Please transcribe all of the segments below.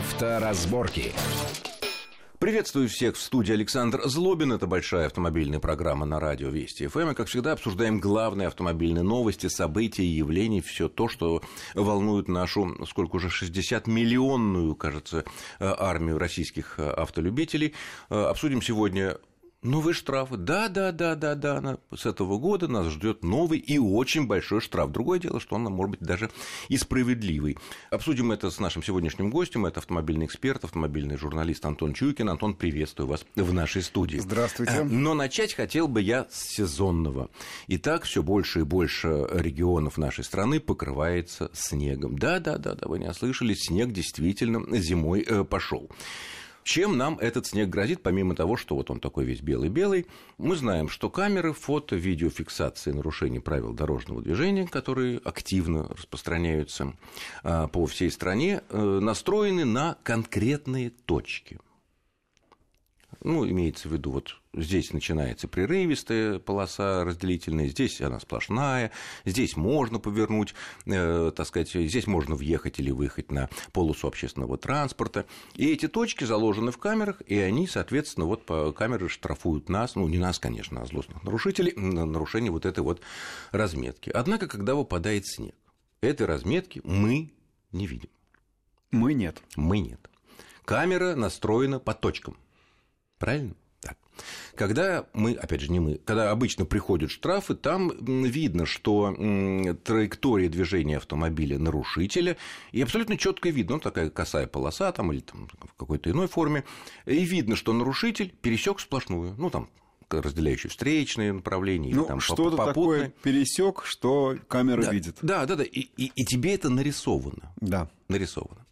Авторазборки. Приветствую всех в студии Александр Злобин. Это большая автомобильная программа на радио Вести ФМ. И, как всегда, обсуждаем главные автомобильные новости, события, явления, все то, что волнует нашу, сколько уже, 60-миллионную, кажется, армию российских автолюбителей. Обсудим сегодня Новые штрафы. Да, да, да, да, да. С этого года нас ждет новый и очень большой штраф. Другое дело, что он, может быть, даже и справедливый. Обсудим это с нашим сегодняшним гостем. Это автомобильный эксперт, автомобильный журналист Антон Чуйкин. Антон, приветствую вас в нашей студии. Здравствуйте. Э, но начать хотел бы я с сезонного. Итак, все больше и больше регионов нашей страны покрывается снегом. Да, да, да, да, вы не ослышались, снег действительно зимой э, пошел. Чем нам этот снег грозит, помимо того, что вот он такой весь белый-белый? Мы знаем, что камеры фото, видеофиксации нарушений правил дорожного движения, которые активно распространяются а, по всей стране, э, настроены на конкретные точки – ну, имеется в виду, вот здесь начинается прерывистая полоса разделительная, здесь она сплошная, здесь можно повернуть, э, так сказать, здесь можно въехать или выехать на полосу общественного транспорта. И эти точки заложены в камерах, и они, соответственно, вот по камеры штрафуют нас, ну, не нас, конечно, а злостных нарушителей, на нарушение вот этой вот разметки. Однако, когда выпадает снег, этой разметки мы не видим. Мы нет. Мы нет. Камера настроена по точкам – Правильно? Когда мы, опять же, не мы, когда обычно приходят штрафы, там видно, что траектория движения автомобиля нарушителя, и абсолютно четко видно, ну, такая косая полоса там или там, в какой-то иной форме, и видно, что нарушитель пересек сплошную, ну, там, разделяющие встречные направления. Ну, там, что-то такое пересек, что камера да, видит. Да, да, да. И, и, и тебе это нарисовано. Да. Нарисовано.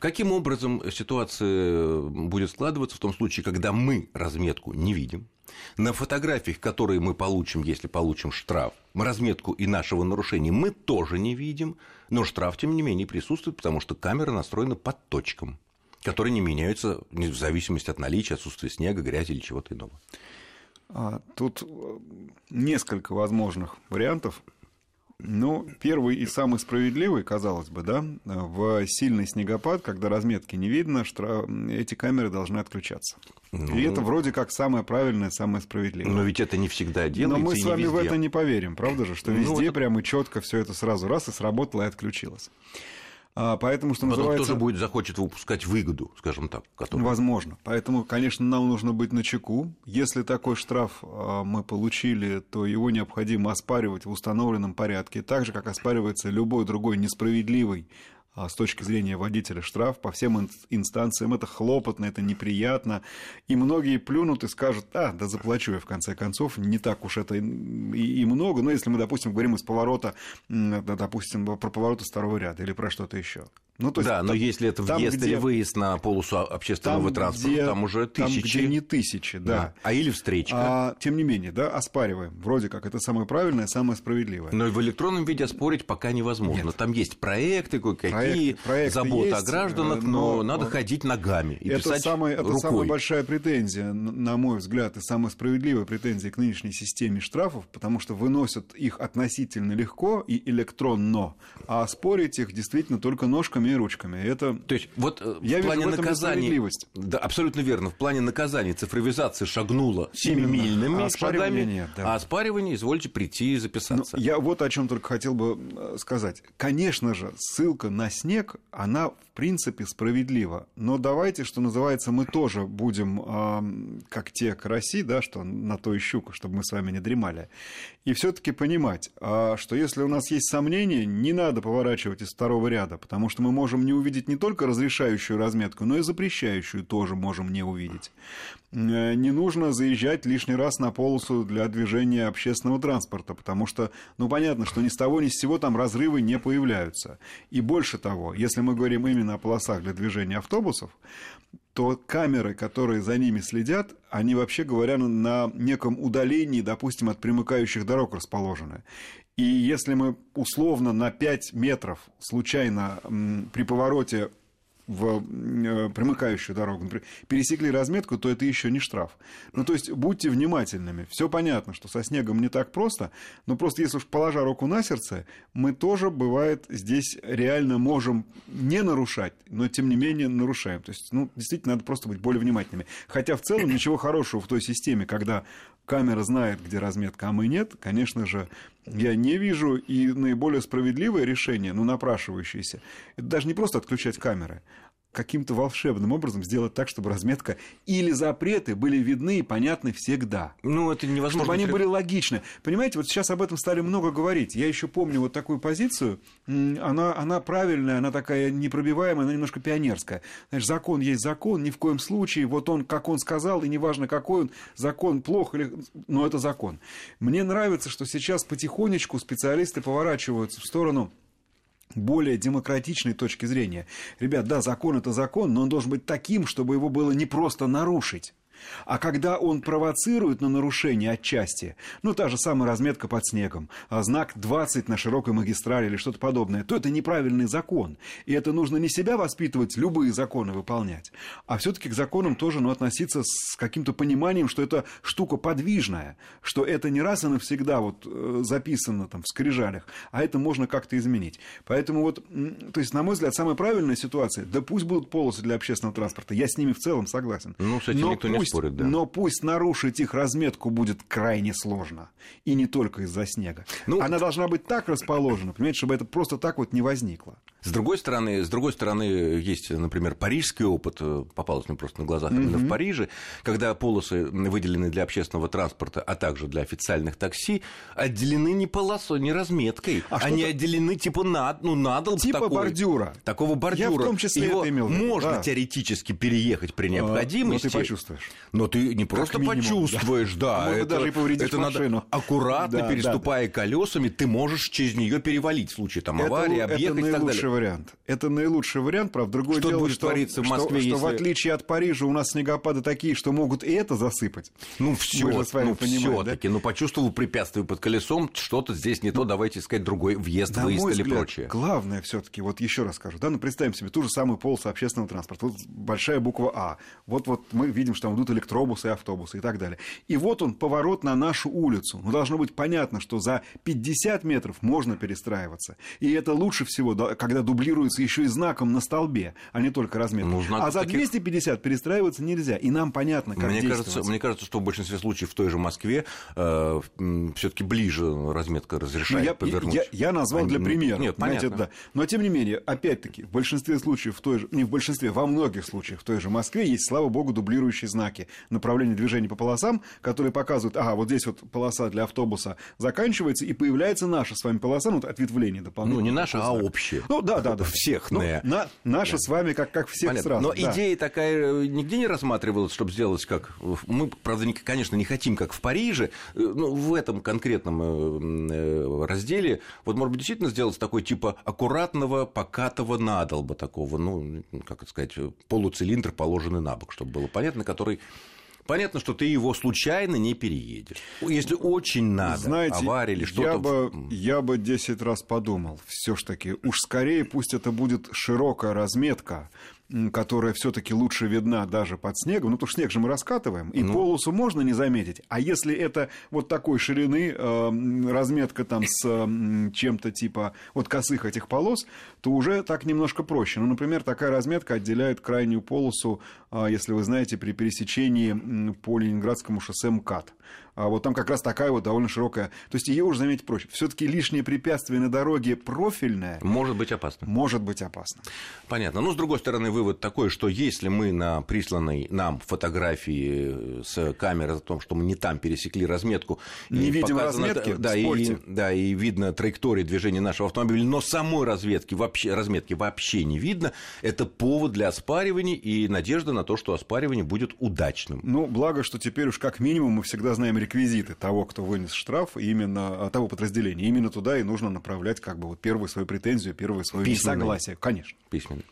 Каким образом ситуация будет складываться в том случае, когда мы разметку не видим? На фотографиях, которые мы получим, если получим штраф, мы разметку и нашего нарушения мы тоже не видим, но штраф, тем не менее, присутствует, потому что камера настроена под точкам, которые не меняются в зависимости от наличия, отсутствия снега, грязи или чего-то иного. А, тут э, несколько возможных вариантов. Ну, первый и самый справедливый, казалось бы, да, в сильный снегопад, когда разметки не видно, штраф... эти камеры должны отключаться. Ну... И это вроде как самое правильное, самое справедливое. Но ведь это не всегда делается. Но мы с вами в это не поверим, правда же, что ну, везде ну, это... прямо четко все это сразу раз и сработало и отключилось. А, поэтому, что Потом называется... тоже будет захочет выпускать выгоду, скажем так. Которую... Возможно. Поэтому, конечно, нам нужно быть на чеку. Если такой штраф а, мы получили, то его необходимо оспаривать в установленном порядке, так же, как оспаривается любой другой несправедливый а, с точки зрения водителя штраф по всем инстанциям. Это хлопотно, это неприятно. И многие плюнут и скажут, а, да заплачу я в конце концов, не так уж это и, и много. Но если мы, допустим, говорим из поворота, допустим, про поворот из второго ряда или про что-то еще. Ну, то есть, да, но если это въезд где, или выезд на полосу общественного там, транспорта, где, там уже тысячи. Там, где не тысячи, да. да. А или встречка. А, тем не менее, да, оспариваем. Вроде как это самое правильное, самое справедливое. Но в электронном виде оспорить пока невозможно. Нет. Там есть проекты, кое-какие, заботы есть, о гражданах, но, но надо ходить ногами и это писать самая, рукой. Это самая большая претензия, на мой взгляд, и самая справедливая претензия к нынешней системе штрафов, потому что выносят их относительно легко и электронно, а оспорить их действительно только ножками и ручками. Это то есть вот э, Я в плане наказания... Да, абсолютно верно. В плане наказания цифровизация шагнула семимильными а шагами, нет, да. а оспаривание, извольте прийти и записаться. Ну, я вот о чем только хотел бы э, сказать. Конечно же, ссылка на снег, она в принципе справедлива. Но давайте, что называется, мы тоже будем, э, как те караси, да, что на то и щука, чтобы мы с вами не дремали. И все-таки понимать, э, что если у нас есть сомнения, не надо поворачивать из второго ряда, потому что мы можем не увидеть не только разрешающую разметку, но и запрещающую тоже можем не увидеть. Э, не нужно заезжать лишний раз на полосу для движения общественного транспорта, потому что, ну, понятно, что ни с того ни с сего там разрывы не появляются. И больше того, если мы говорим именно о полосах для движения автобусов, то камеры, которые за ними следят, они, вообще говоря, на неком удалении, допустим, от примыкающих дорог расположены. И если мы условно на 5 метров случайно при повороте в э, примыкающую дорогу, например, пересекли разметку, то это еще не штраф. Ну, то есть будьте внимательными. Все понятно, что со снегом не так просто, но просто если уж положа руку на сердце, мы тоже, бывает, здесь реально можем не нарушать, но тем не менее нарушаем. То есть, ну, действительно, надо просто быть более внимательными. Хотя в целом ничего хорошего в той системе, когда камера знает, где разметка, а мы нет, конечно же, я не вижу. И наиболее справедливое решение, ну, напрашивающееся, это даже не просто отключать камеры, каким-то волшебным образом сделать так, чтобы разметка или запреты были видны и понятны всегда. Ну, это невозможно. Чтобы они были логичны. Понимаете, вот сейчас об этом стали много говорить. Я еще помню вот такую позицию. Она, она правильная, она такая непробиваемая, она немножко пионерская. Знаешь, закон есть закон, ни в коем случае. Вот он, как он сказал, и неважно, какой он, закон плох, или... но это закон. Мне нравится, что сейчас потихонечку специалисты поворачиваются в сторону более демократичной точки зрения. Ребят, да, закон это закон, но он должен быть таким, чтобы его было не просто нарушить. А когда он провоцирует на нарушение отчасти, ну, та же самая разметка под снегом, а знак 20 на широкой магистрали или что-то подобное, то это неправильный закон. И это нужно не себя воспитывать, любые законы выполнять, а все-таки к законам тоже ну, относиться с каким-то пониманием, что это штука подвижная, что это не раз и навсегда вот э, записано там в скрижалях, а это можно как-то изменить. Поэтому вот, то есть, на мой взгляд, самая правильная ситуация, да пусть будут полосы для общественного транспорта, я с ними в целом согласен. Ну, с этим Но никто пусть спорит, да. Но пусть нарушить их разметку будет крайне сложно. И не только из-за снега. Ну, Она должна быть так расположена, понимаете, чтобы это просто так вот не возникло. С другой стороны, с другой стороны, есть, например, парижский опыт, э, попалось мне просто на глазах именно в Париже, когда полосы выделены для общественного транспорта, а также для официальных такси, отделены не полосой, не разметкой, А они что-то- отделены типа над, ну надо Типа бордюра. Такого бордюра. Я в том числе Его это имел можно да. теоретически переехать при необходимости. ну, ты почувствуешь. Но ты не просто минимум, почувствуешь, да. А можно это, даже и повредить это надо машину. аккуратно, Да, да, переступая колесами, ты можешь через нее перевалить в случае там, аварии, это, объехать это и так наилучший далее. вариант. Это наилучший вариант, правда. Другое Что дело, будет что, твориться в что- Москве, что, в если- отличие от Парижа у нас снегопады такие, что могут и это засыпать. Ну, все, ну, понимаем, да? все-таки, ну, почувствовал препятствие под колесом, что-то здесь не то, давайте искать другой въезд, На выезд мой или взгляд, прочее. главное все-таки, вот еще раз скажу, да, ну представим себе ту же самую полосу общественного транспорта, вот большая буква А, вот вот мы видим, что там идут электробусы и автобусы и так далее. И вот он поворот на нашу улицу. Ну должно быть понятно, что за 50 метров можно перестраиваться. И это лучше всего, да, когда дублируется еще и знаком на столбе, а не только разметкой. Ну, а за таких- 250 перестраиваться нельзя. И нам понятно, как Мне кажется, мне кажется, что в большинстве случаев в той же Москве э, все-таки ближе разметка Ну, разрешает я, повернуть. я, я назвал для примера. Нет, понятно. да. Но тем не менее, опять-таки, в большинстве случаев, в той же, не в большинстве, во многих случаях в той же Москве есть, слава богу, дублирующие знаки направления движения по полосам, которые показывают, ага, вот здесь вот полоса для автобуса заканчивается, и появляется наша с вами полоса, ну, вот ответвление Ну, дополнительное. не наша, а общая. Ну, да, да, да. Всех, Ну, не. на- наша с вами, как, как всех Понятно. сразу. Но да. идея такая э, нигде не рассматривалась, чтобы сделать как... Мы, правда, не- конечно, не хотим, как в Париже, ну, в этом конкретном э, разделе, вот, может быть, действительно сделать такой типа аккуратного, покатого надолба такого, ну, как это сказать, полуцилиндр, положенный на бок, чтобы было понятно, который... Понятно, что ты его случайно не переедешь. Если очень надо, Знаете, авария или что-то... я бы, я бы 10 раз подумал, все ж таки, уж скорее пусть это будет широкая разметка, которая все-таки лучше видна даже под снегом, ну, потому что снег же мы раскатываем, и полосу можно не заметить, а если это вот такой ширины, э, разметка там с м, чем-то типа вот косых этих полос, то уже так немножко проще. Ну, например, такая разметка отделяет крайнюю полосу, а, если вы знаете, при пересечении по Ленинградскому шоссе МКАД. А вот там как раз такая вот довольно широкая. То есть ее уже заметить проще. Все-таки лишнее препятствие на дороге профильное Может быть опасно. может быть опасно. Понятно. Ну, с другой стороны, вывод такой, что если мы на присланной нам фотографии с камеры о том, что мы не там пересекли разметку, Не видим разметки, да, и, да, и видно траекторию движения нашего автомобиля, но самой разведки вообще, разметки вообще не видно, это повод для оспаривания и надежда на то, что оспаривание будет удачным. Ну, благо, что теперь уж как минимум мы всегда знаем реквизиты того, кто вынес штраф, именно а, того подразделения. Именно туда и нужно направлять как бы вот первую свою претензию, первое свое Письменное. несогласие. Конечно. письменный.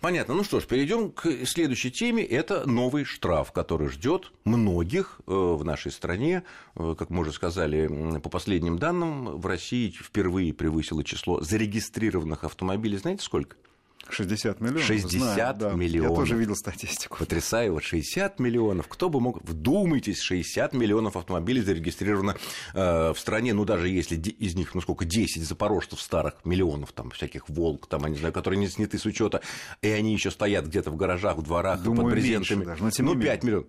Понятно. Ну что ж, перейдем к следующей теме. Это новый штраф, который ждет многих э, в нашей стране. Э, Как мы уже сказали, по последним данным, в России впервые превысило число зарегистрированных автомобилей. Знаете сколько? 60 миллионов. 60 знаю, да. миллионов. Я тоже видел статистику. Потрясаю. Вот 60 миллионов. Кто бы мог... Вдумайтесь, 60 миллионов автомобилей зарегистрировано э, в стране. Ну, даже если из них, ну, сколько, 10 запорожцев старых миллионов, там, всяких «Волк», там, я не знаю, которые не сняты с учета, и они еще стоят где-то в гаражах, в дворах, Думаю, под брезентами. Даже, но ну, не 5 миллионов.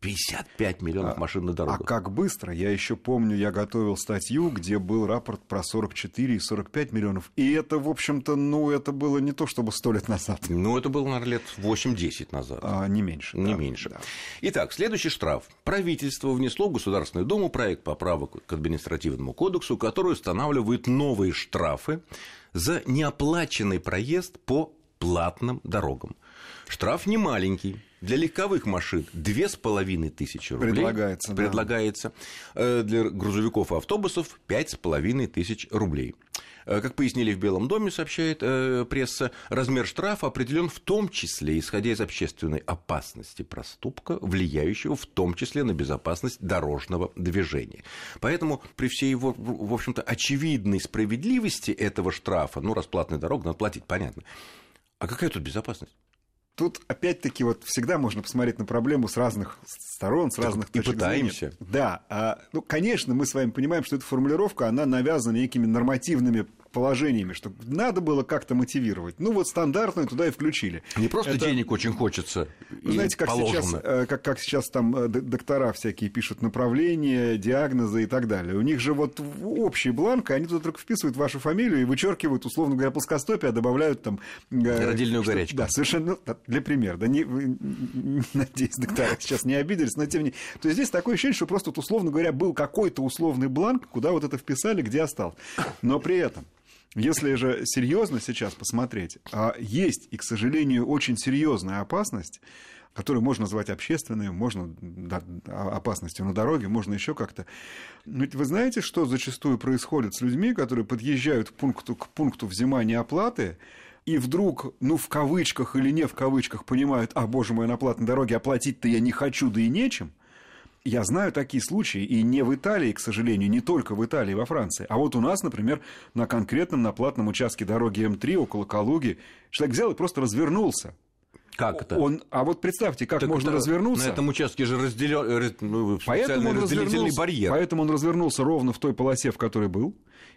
55 миллионов а, машин на дорогах. А как быстро? Я еще помню, я готовил статью, где был рапорт про 44 и 45 миллионов. И это, в общем-то, ну, это было не то, чтобы сто лет назад. Ну, это было, наверное, лет 8-10 назад. А, не меньше. Не да, меньше. Да. Итак, следующий штраф. Правительство внесло в Государственную Думу проект поправок к административному кодексу, который устанавливает новые штрафы за неоплаченный проезд по платным дорогам. Штраф не маленький. Для легковых машин две с половиной тысячи рублей. Предлагается. Предлагается. Да. Для грузовиков и автобусов пять с половиной тысяч рублей. Как пояснили в Белом доме, сообщает э, пресса, размер штрафа определен в том числе, исходя из общественной опасности проступка, влияющего в том числе на безопасность дорожного движения. Поэтому при всей его, в общем-то, очевидной справедливости этого штрафа, ну, расплатная дорога, надо платить, понятно. А какая тут безопасность? Тут опять-таки вот всегда можно посмотреть на проблему с разных сторон, с разных так точек и пытаемся. Зрения. Да, а, ну, конечно, мы с вами понимаем, что эта формулировка, она навязана некими нормативными положениями, что надо было как-то мотивировать. Ну вот стандартную туда и включили. Не просто Это... денег очень хочется. Вы знаете, как сейчас, э, как, как сейчас там э, доктора всякие пишут направления, диагнозы и так далее. У них же вот общий бланк, и они туда только вписывают вашу фамилию и вычеркивают, условно говоря, плоскостопие, а добавляют там... Э, Родильную что, горячку. Да, совершенно, для примера. Да не, надеюсь, доктора сейчас не обиделись, но тем не менее. То есть здесь такое ощущение, что просто, вот, условно говоря, был какой-то условный бланк, куда вот это вписали, где осталось. Но при этом если же серьезно сейчас посмотреть, а есть и, к сожалению, очень серьезная опасность, которую можно назвать общественной, можно да, опасностью на дороге, можно еще как-то. Ведь вы знаете, что зачастую происходит с людьми, которые подъезжают к пункту, к пункту взимания оплаты, и вдруг, ну, в кавычках или не в кавычках, понимают, а, боже мой, на платной дороге оплатить-то я не хочу, да и нечем – я знаю такие случаи, и не в Италии, к сожалению, не только в Италии, во Франции. А вот у нас, например, на конкретном, на платном участке дороги М3 около Калуги, человек взял и просто развернулся. Как это? Он, а вот представьте, как так можно развернуться. На этом участке же разделен, э, ну, поэтому он разделительный барьер. Поэтому он развернулся ровно в той полосе, в которой был.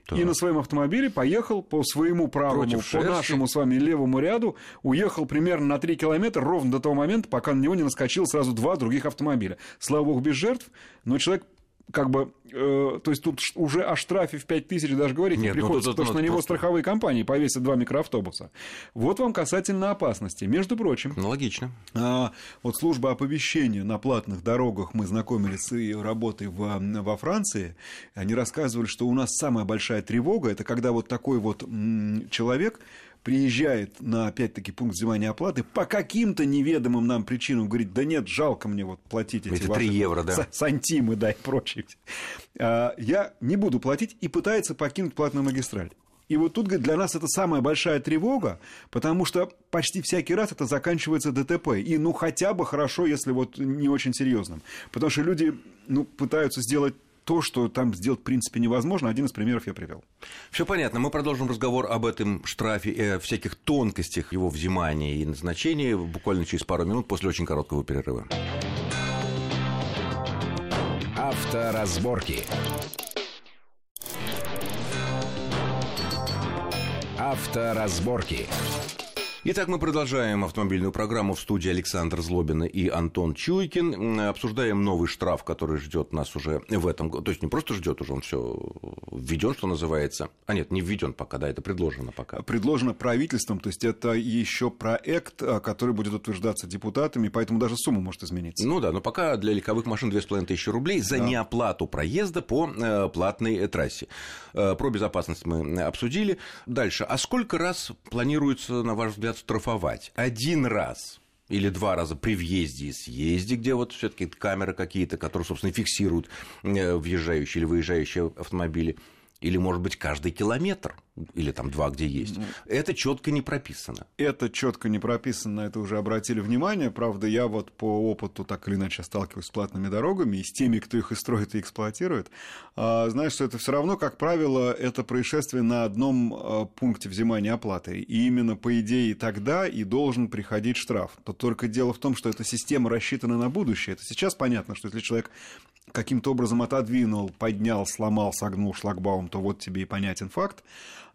Так. И на своем автомобиле поехал по своему правому, Против по нашему с вами левому ряду, уехал примерно на 3 километра ровно до того момента, пока на него не наскочил сразу два других автомобиля. Слава богу, без жертв, но человек как бы, э, то есть тут уже о штрафе в 5 тысяч даже говорить Нет, не приходится, ну, потому что на него просто... страховые компании повесят два микроавтобуса. Вот вам касательно опасности. Между прочим... Ну, логично. Э, вот служба оповещения на платных дорогах, мы знакомились с ее работой в, во Франции, они рассказывали, что у нас самая большая тревога, это когда вот такой вот м, человек приезжает на, опять-таки, пункт взимания оплаты, по каким-то неведомым нам причинам говорит, да нет, жалко мне вот платить эти, эти 3 евро, да. сантимы, да, и прочее. А, я не буду платить и пытается покинуть платную магистраль. И вот тут, говорит, для нас это самая большая тревога, потому что почти всякий раз это заканчивается ДТП. И ну хотя бы хорошо, если вот не очень серьезным. Потому что люди ну, пытаются сделать то, что там сделать в принципе невозможно. Один из примеров я привел. Все понятно. Мы продолжим разговор об этом штрафе и о всяких тонкостях его взимания и назначения буквально через пару минут после очень короткого перерыва. Авторазборки. Авторазборки. Итак, мы продолжаем автомобильную программу в студии Александр Злобин и Антон Чуйкин. Обсуждаем новый штраф, который ждет нас уже в этом году. То есть не просто ждет уже, он все введен, что называется. А нет, не введен пока, да, это предложено пока. Предложено правительством, то есть это еще проект, а, который будет утверждаться депутатами, поэтому даже сумма может измениться. Ну да, но пока для легковых машин 2500 рублей за да. неоплату проезда по э, платной трассе. Э, про безопасность мы обсудили. Дальше. А сколько раз планируется, на ваш взгляд, хотят один раз или два раза при въезде и съезде, где вот все таки камеры какие-то, которые, собственно, фиксируют э, въезжающие или выезжающие автомобили, или, может быть, каждый километр, или там два, где есть. Ну, это четко не прописано. Это четко не прописано, это уже обратили внимание. Правда, я вот по опыту так или иначе сталкиваюсь с платными дорогами и с теми, кто их и строит, и эксплуатирует. А, знаешь, что это все равно, как правило, это происшествие на одном а, пункте взимания оплаты. И именно, по идее, тогда и должен приходить штраф. То только дело в том, что эта система рассчитана на будущее. Это сейчас понятно, что если человек каким-то образом отодвинул, поднял, сломал, согнул шлагбаум, то вот тебе и понятен факт.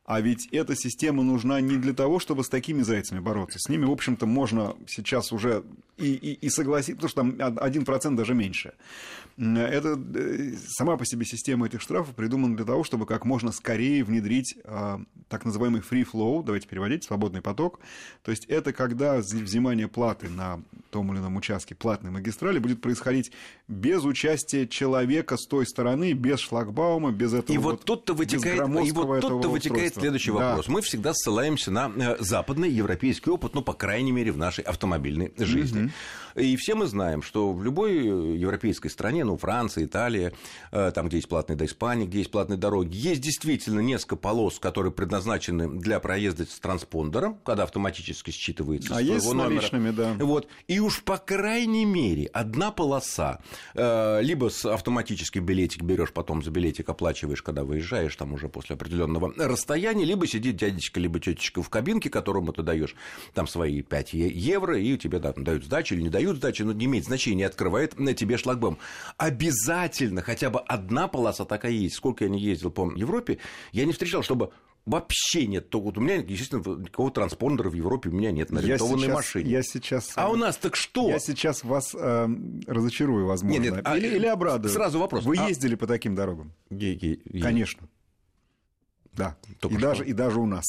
А ведь эта система нужна не для того, чтобы с такими зайцами бороться. С ними, в общем-то, можно сейчас уже и, и, и согласиться, потому что там 1% даже меньше. Это э, сама по себе система этих штрафов придумана для того, чтобы как можно скорее внедрить а, так называемый free flow, давайте переводить, свободный поток. То есть это когда взимание платы на том или ином участке платной магистрали будет происходить без участия человека с той стороны, без шлагбаума, без этого И вот, вот тут-то вытекает, и вот тут-то вытекает следующий да. вопрос. Мы всегда ссылаемся на э, западный европейский опыт, ну, по крайней мере, в нашей автомобильной жизни. Угу. И все мы знаем, что в любой европейской стране, ну, Франция, Италия, э, там, где есть платные до Испании, где есть платные дороги, есть действительно несколько полос, которые предназначены для проезда с транспондером, когда автоматически считывается а есть с наличными, да. Вот. И уж по крайней мере одна полоса, э, либо с автоматический билетик берешь, потом за билетик оплачиваешь, когда выезжаешь, там уже после определенного расстояния, либо сидит дядечка, либо тетечка в кабинке, которому ты даешь там свои 5 евро, и тебе да, дают сдачу или не дают сдачи, но не имеет значения, открывает на тебе шлагбаум. Обязательно хотя бы одна полоса такая есть. Сколько я не ездил по Европе, я не встречал, чтобы вообще нет. То вот у меня, естественно, никакого транспондера в Европе у меня нет на арендованной машине. Я сейчас... А у нас так что? Я сейчас вас э, разочарую, возможно. Нет, нет, а, или, или обрадую. Сразу вопрос. Вы а... ездили по таким дорогам? Я, я, я... Конечно. Да. Только и, даже, и даже у нас.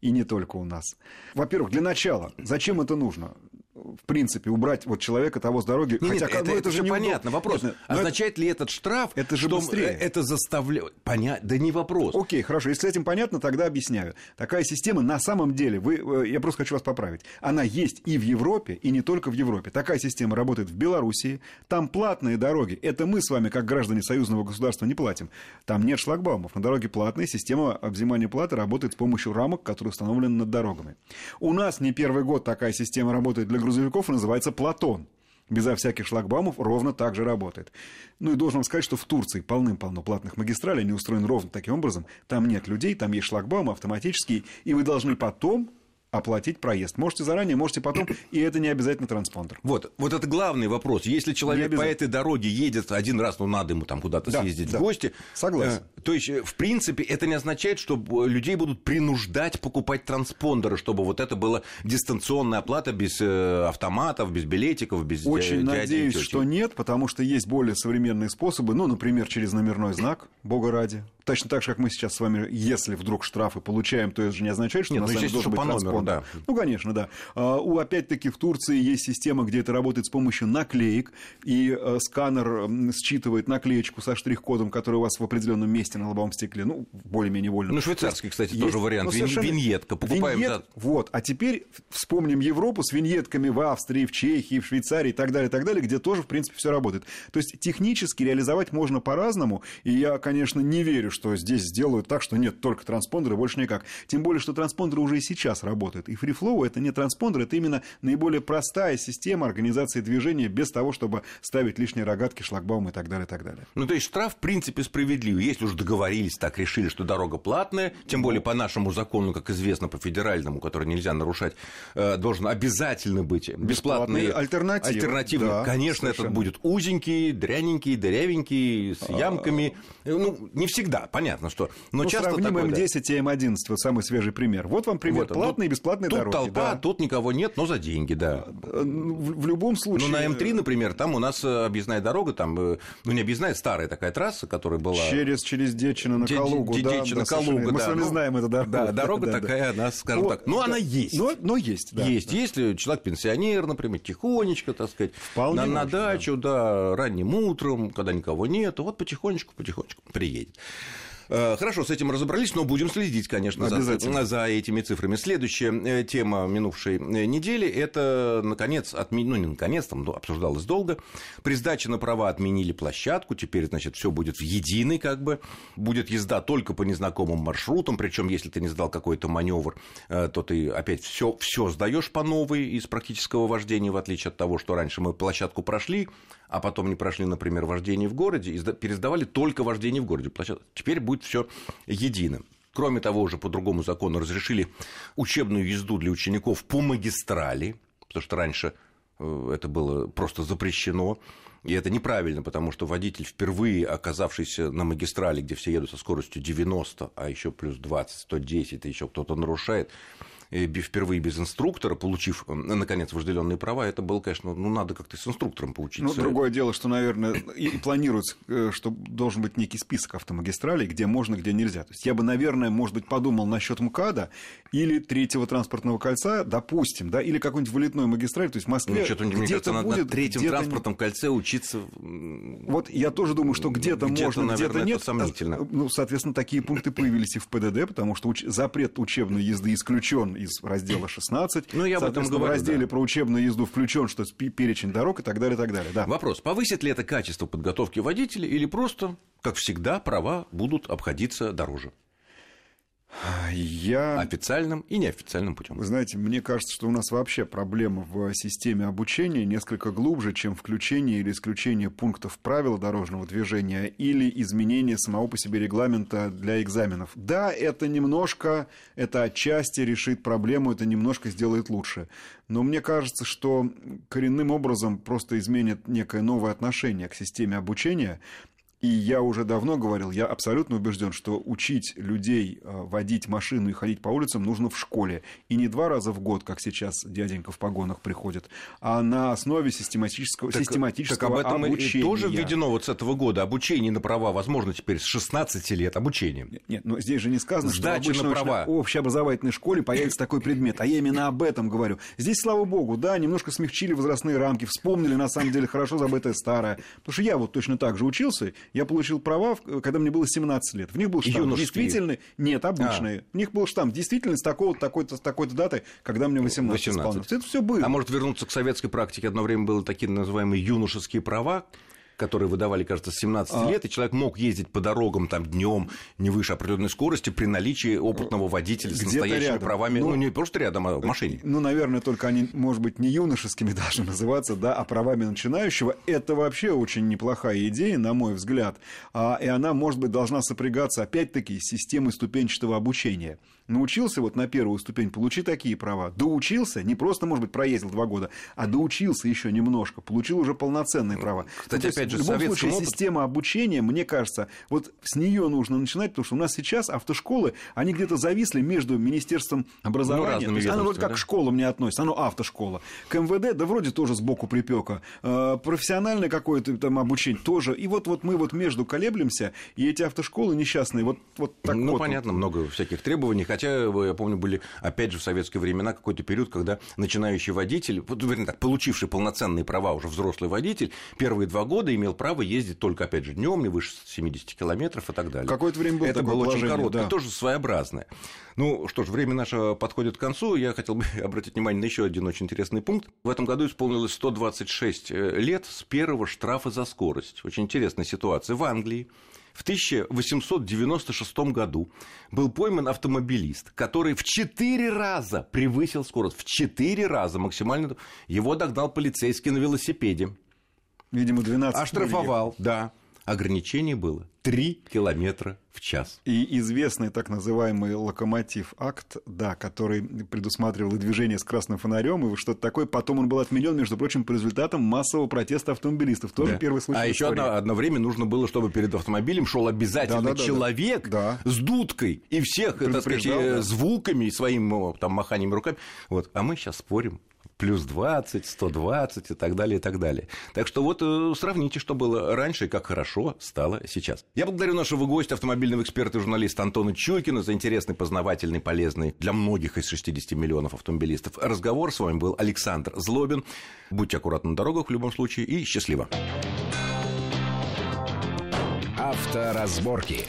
И не только у нас. Во-первых, для начала, зачем это нужно? В принципе, убрать вот человека того с дороги. Нет, хотя, нет, это, ну, это, это же понятно. Удоб... Вопрос, нет, означает это... ли этот штраф, это же что быстрее. это заставляет... Понятно, да не вопрос. Окей, хорошо, если с этим понятно, тогда объясняю. Такая система на самом деле, вы, э, я просто хочу вас поправить, она есть и в Европе, и не только в Европе. Такая система работает в Белоруссии, там платные дороги, это мы с вами, как граждане союзного государства, не платим. Там нет шлагбаумов, на дороге платные, система взимания платы работает с помощью рамок, которые установлены над дорогами. У нас не первый год такая система работает для грузовиков называется Платон безо всяких шлагбаумов ровно так же работает. Ну и должен вам сказать, что в Турции полным-полно платных магистралей, они устроены ровно таким образом. Там нет людей, там есть шлагбаумы автоматические, и вы должны потом оплатить проезд. Можете заранее, можете потом, и это не обязательно транспондер. Вот, вот это главный вопрос. Если человек по этой дороге едет один раз, ну надо ему там куда-то да, съездить да. в гости. Согласен. Э, то есть, э, в принципе, это не означает, что людей будут принуждать покупать транспондеры, чтобы вот это была дистанционная оплата без э, автоматов, без билетиков, без Очень надеюсь, что нет, потому что есть более современные способы, ну, например, через номерной знак, бога ради. Точно так же, как мы сейчас с вами, если вдруг штрафы получаем, то это же не означает, что Нет, у нас ну, должен быть по номеру, да. Ну, конечно, да. А, у, опять-таки, в Турции есть система, где это работает с помощью наклеек, и э, сканер считывает наклеечку со штрих-кодом, который у вас в определенном месте на лобовом стекле, ну, более-менее вольно. Ну, швейцарский, кстати, есть, тоже вариант. Ну, совершенно... Виньетка, покупаем Виньет... за... Вот, а теперь вспомним Европу с виньетками в Австрии, в Чехии, в Швейцарии и так далее, и так далее, где тоже, в принципе, все работает. То есть технически реализовать можно по-разному, и я, конечно, не верю, что здесь сделают так, что нет только транспондеры, больше никак. Тем более, что транспондеры уже и сейчас работают. И FreeFlow это не транспондер, это именно наиболее простая система организации движения без того, чтобы ставить лишние рогатки, шлагбаумы и так далее, и так далее. Ну, то есть штраф, в принципе, справедливый. Если уже договорились, так решили, что дорога платная, тем ну. более по нашему закону, как известно, по федеральному, который нельзя нарушать, э, должен обязательно быть бесплатный альтернативы. альтернативы. Да, Конечно, совершенно. этот будет узенький, дряненький, дырявенький, с а. ямками. Ну, не всегда, понятно, что. Но ну, часто сравним такое, М10 да. и М11, вот самый свежий пример. Вот вам пример. Вот, платные и бесплатные тут дороги. толпа, да. тут никого нет, но за деньги, да. В, в любом случае. Ну, на М3, например, там у нас э, объездная дорога, там, э, ну, не объездная, старая такая трасса, которая была... Через, через Дечино на Калугу, да. Дечино, да, Калугу, Мы да. с вами ну, знаем эту дорогу. Да, дорога да, такая, да. она, скажем вот, так, ну, да. она есть. Но, но есть, да. Есть, да. если человек пенсионер, например, тихонечко, так сказать, Вполне на, на дачу, да. да, ранним утром, когда никого нет, вот потихонечку, потихонечку приедет. Э, хорошо, с этим разобрались, но будем следить, конечно, за, за этими цифрами. Следующая э, тема минувшей э, недели – это, наконец, отмен... ну, не наконец, там обсуждалось долго, при сдаче на права отменили площадку, теперь, значит, все будет в единой, как бы, будет езда только по незнакомым маршрутам, причем, если ты не сдал какой-то маневр, то ты опять все, все сдаешь по новой из практического вождения, в отличие от того, что раньше мы площадку прошли, а потом не прошли, например, вождение в городе, и пересдавали только вождение в городе. Теперь будет все едино. Кроме того, уже по другому закону разрешили учебную езду для учеников по магистрали, потому что раньше э, это было просто запрещено. И это неправильно, потому что водитель, впервые оказавшийся на магистрали, где все едут со скоростью 90, а еще плюс 20, 110, и еще кто-то нарушает, впервые без инструктора, получив, э, наконец, вожделенные права, это было, конечно, ну, надо как-то с инструктором поучиться. Ну, другое дело, что, наверное, и планируется, э, что должен быть некий список автомагистралей, где можно, где нельзя. То есть я бы, наверное, может быть, подумал насчет МКАДа или третьего транспортного кольца, допустим, да, или какой-нибудь вылетной магистраль, то есть в Москве ну, что-то, мне кажется, будет, на третьем транспортном кольце учиться. Вот я тоже думаю, что где-то, где можно, где-то нет. сомнительно. Ну, соответственно, такие пункты появились и в ПДД, потому что уч... запрет учебной езды исключен из раздела 16. Ну, я об этом говорю, в разделе да. про учебную езду включен, что перечень дорог и так далее, и так далее. Да. Вопрос, повысит ли это качество подготовки водителей или просто, как всегда, права будут обходиться дороже? Я... Официальным и неофициальным путем. Вы знаете, мне кажется, что у нас вообще проблема в системе обучения несколько глубже, чем включение или исключение пунктов правил дорожного движения или изменение самого по себе регламента для экзаменов. Да, это немножко, это отчасти решит проблему, это немножко сделает лучше. Но мне кажется, что коренным образом просто изменит некое новое отношение к системе обучения, и я уже давно говорил, я абсолютно убежден, что учить людей э, водить машину и ходить по улицам нужно в школе. И не два раза в год, как сейчас дяденька в погонах приходит, а на основе систематического, так, систематического так об этом обучения. тоже введено вот с этого года. Обучение на права возможно теперь с 16 лет обучение. Нет, нет но здесь же не сказано, Сдача что в права. общеобразовательной школе появится такой предмет. А я именно об этом говорю. Здесь, слава богу, да, немножко смягчили возрастные рамки, вспомнили, на самом деле, хорошо забытое старое. Потому что я вот точно так же учился, я получил права, когда мне было 17 лет. В них был штамп Юношеские. действительный, нет, обычные. А. В них был штамп действительно с такого такой-то, такой-то даты, когда мне 18, 18. исполнилось. Это все было. А может вернуться к советской практике? Одно время были такие называемые юношеские права, которые выдавали, кажется, с 17 а... лет, и человек мог ездить по дорогам там днем не выше определенной скорости при наличии опытного водителя с настоящими рядом. правами. Ну, ну, не просто рядом, а в машине. Ну, наверное, только они, может быть, не юношескими даже называться, да, а правами начинающего. Это вообще очень неплохая идея, на мой взгляд. А, и она, может быть, должна сопрягаться, опять-таки, с системой ступенчатого обучения научился вот на первую ступень, получи такие права, доучился, не просто, может быть, проездил два года, а доучился еще немножко, получил уже полноценные права. Кстати, ну, опять же, в любом случае, опыт... система обучения, мне кажется, вот с нее нужно начинать, потому что у нас сейчас автошколы, они где-то зависли между Министерством образования, ну, то есть оно вроде как да? к школам не относится, оно автошкола. К МВД, да вроде тоже сбоку припека. Э, профессиональное какое-то там обучение тоже. И вот, вот мы вот между колеблемся, и эти автошколы несчастные, вот, вот так Ну, вот. понятно, много всяких требований, Хотя, я помню, были, опять же, в советские времена какой-то период, когда начинающий водитель, вернее так, получивший полноценные права уже взрослый водитель, первые два года имел право ездить только, опять же, днем, не выше 70 километров и так далее. Какое-то время было Это было очень короткое, да. тоже своеобразное. Ну что ж, время наше подходит к концу. Я хотел бы обратить внимание на еще один очень интересный пункт. В этом году исполнилось 126 э, лет с первого штрафа за скорость. Очень интересная ситуация. В Англии в 1896 году был пойман автомобилист, который в четыре раза превысил скорость. В четыре раза максимально. Его догнал полицейский на велосипеде. Видимо, 12 Оштрафовал, да ограничение было 3 километра в час. И известный так называемый локомотив акт, да, который предусматривал движение с красным фонарем, и что-то такое. Потом он был отменен, между прочим, по результатам массового протеста автомобилистов. Тоже да. первый случай. А еще одно, одно время нужно было, чтобы перед автомобилем шел обязательно да, да, человек да. с дудкой и всех, так сказать, да. звуками, своим там маханием руками. Вот. А мы сейчас спорим плюс 20, 120 и так далее, и так далее. Так что вот э, сравните, что было раньше и как хорошо стало сейчас. Я благодарю нашего гостя, автомобильного эксперта и журналиста Антона Чуйкина за интересный, познавательный, полезный для многих из 60 миллионов автомобилистов разговор. С вами был Александр Злобин. Будьте аккуратны на дорогах в любом случае и счастливо. Авторазборки.